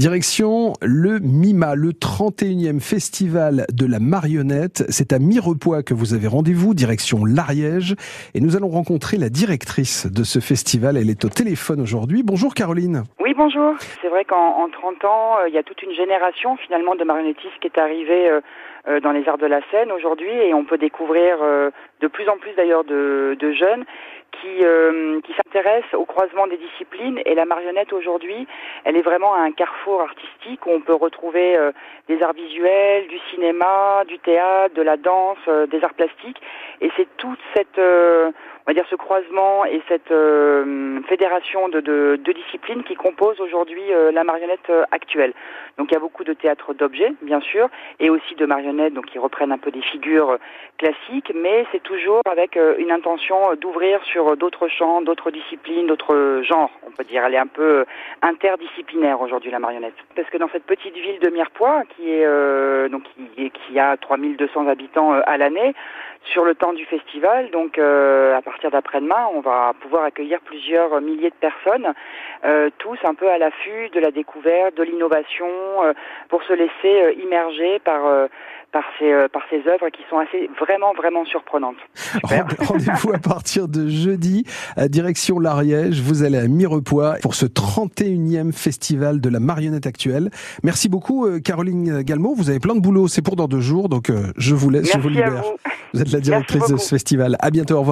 Direction le MIMA, le 31e festival de la marionnette. C'est à Mirepoix que vous avez rendez-vous, direction l'Ariège. Et nous allons rencontrer la directrice de ce festival. Elle est au téléphone aujourd'hui. Bonjour Caroline. Oui, bonjour. C'est vrai qu'en 30 ans, euh, il y a toute une génération finalement de marionnettistes qui est arrivée euh, dans les arts de la scène aujourd'hui. Et on peut découvrir de plus en plus d'ailleurs de, de jeunes qui, euh, qui s'intéresse au croisement des disciplines. Et la marionnette aujourd'hui, elle est vraiment un carrefour artistique où on peut retrouver euh, des arts visuels, du cinéma, du théâtre, de la danse, euh, des arts plastiques. Et c'est toute cette on va dire ce croisement et cette fédération de, disciplines qui composent aujourd'hui la marionnette actuelle. Donc il y a beaucoup de théâtre d'objets, bien sûr, et aussi de marionnettes, donc qui reprennent un peu des figures classiques, mais c'est toujours avec une intention d'ouvrir sur d'autres champs, d'autres disciplines, d'autres genres, on peut dire. Elle est un peu interdisciplinaire aujourd'hui, la marionnette. Parce que dans cette petite ville de Mirepoix, qui est euh, donc qui, a 3200 habitants euh, à l'année, sur le temps du festival, donc euh, à partir d'après-demain, on va pouvoir accueillir plusieurs milliers de personnes, tous un peu à l'affût de la découverte, de l'innovation, pour se laisser immerger par par ces, euh, par ces œuvres qui sont assez vraiment, vraiment surprenantes. Rendez-vous à partir de jeudi, à direction l'Ariège. Vous allez à Mirepoix pour ce 31e festival de la marionnette actuelle. Merci beaucoup, euh, Caroline Galmo. Vous avez plein de boulot. C'est pour dans deux jours. Donc, euh, je vous laisse, je vous libère. Vous. vous. êtes la directrice de ce festival. À bientôt. Au revoir.